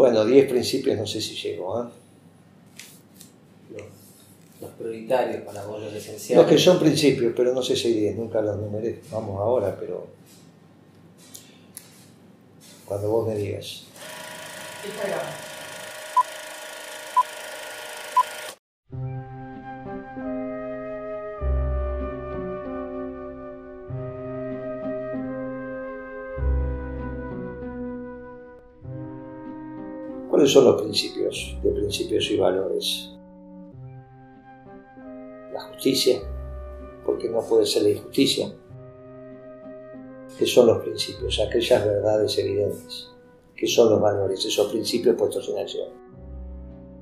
Bueno, 10 principios no sé si llego. ¿eh? Los, prioritarios para vos, los esenciales. Los que son principios, pero no sé si hay 10, nunca los numeré. Vamos ahora, pero cuando vos me digas. ¿Cuáles son los principios de principios y valores? La justicia, porque no puede ser la injusticia. ¿Qué son los principios? Aquellas verdades evidentes. ¿Qué son los valores? Esos principios puestos en acción.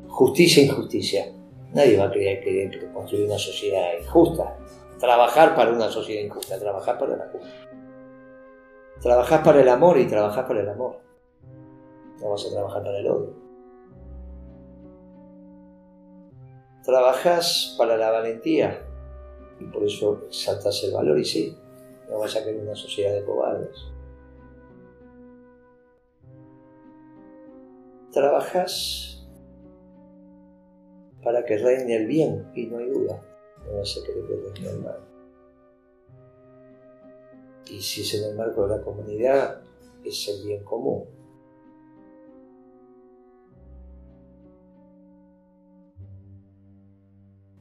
Justicia e injusticia. Nadie va a querer, querer construir una sociedad injusta. Trabajar para una sociedad injusta, trabajar para la justa. Trabajar para el amor y trabajar para el amor vas a trabajar para el odio. Trabajas para la valentía y por eso exaltas el valor y sí, no vas a querer una sociedad de cobardes. Trabajas para que reine el bien y no hay duda, no vas a querer que reine el mal. Y si es en el marco de la comunidad, es el bien común,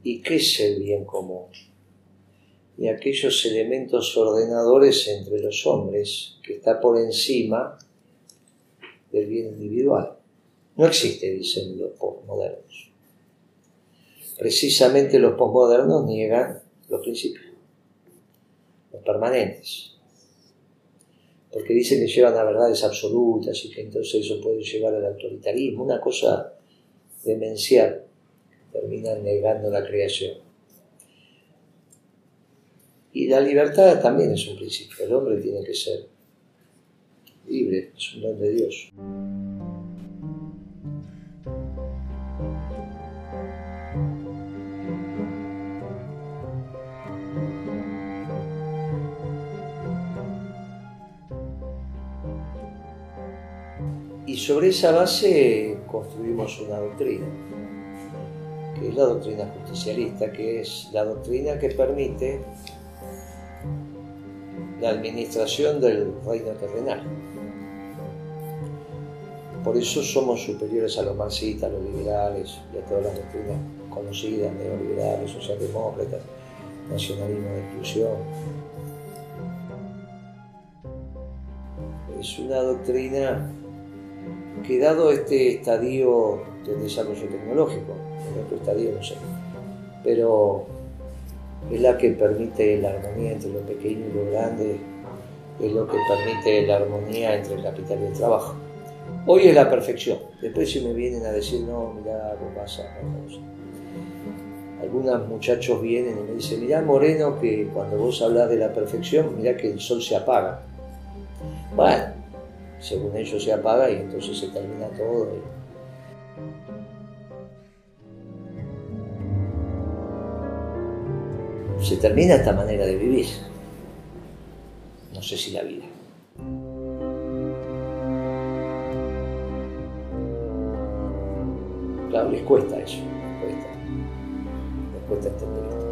¿Y qué es el bien común? Y aquellos elementos ordenadores entre los hombres que está por encima del bien individual. No existe, dicen los postmodernos. Precisamente los postmodernos niegan los principios, los permanentes, porque dicen que llevan a verdades absolutas y que entonces eso puede llevar al autoritarismo, una cosa demencial terminan negando la creación. Y la libertad también es un principio. El hombre tiene que ser libre, es un don de Dios. Y sobre esa base construimos una doctrina que es la doctrina justicialista, que es la doctrina que permite la administración del reino terrenal. Por eso somos superiores a los marxistas, a los liberales y a todas las doctrinas conocidas, neoliberales, socialdemócratas, nacionalismo de exclusión. Es una doctrina que dado este estadio del desarrollo tecnológico, en otro estadio no sé, pero es la que permite la armonía entre lo pequeño y lo grande, es lo que permite la armonía entre el capital y el trabajo. Hoy es la perfección, después si me vienen a decir, no, mira, algo pasa, algunos muchachos vienen y me dicen, mirá Moreno, que cuando vos hablas de la perfección, mirá que el sol se apaga. Bueno, según ellos se apaga y entonces se termina todo. Se termina esta manera de vivir. No sé si la vida. Claro, les cuesta eso, les cuesta. Les cuesta entender esto.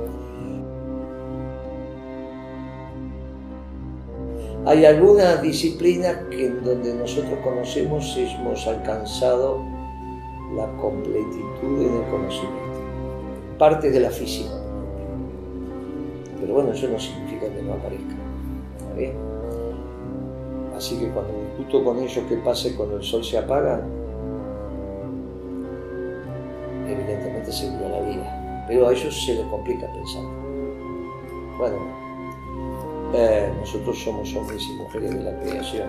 Hay algunas disciplinas que en donde nosotros conocemos hemos alcanzado la completitud en el conocimiento. Parte de la física. Pero bueno, eso no significa que no aparezca. Así que cuando discuto con ellos qué pasa cuando el sol se apaga, evidentemente seguirá la vida. Pero a ellos se les complica pensar. Bueno, eh, nosotros somos hombres y mujeres de la creación.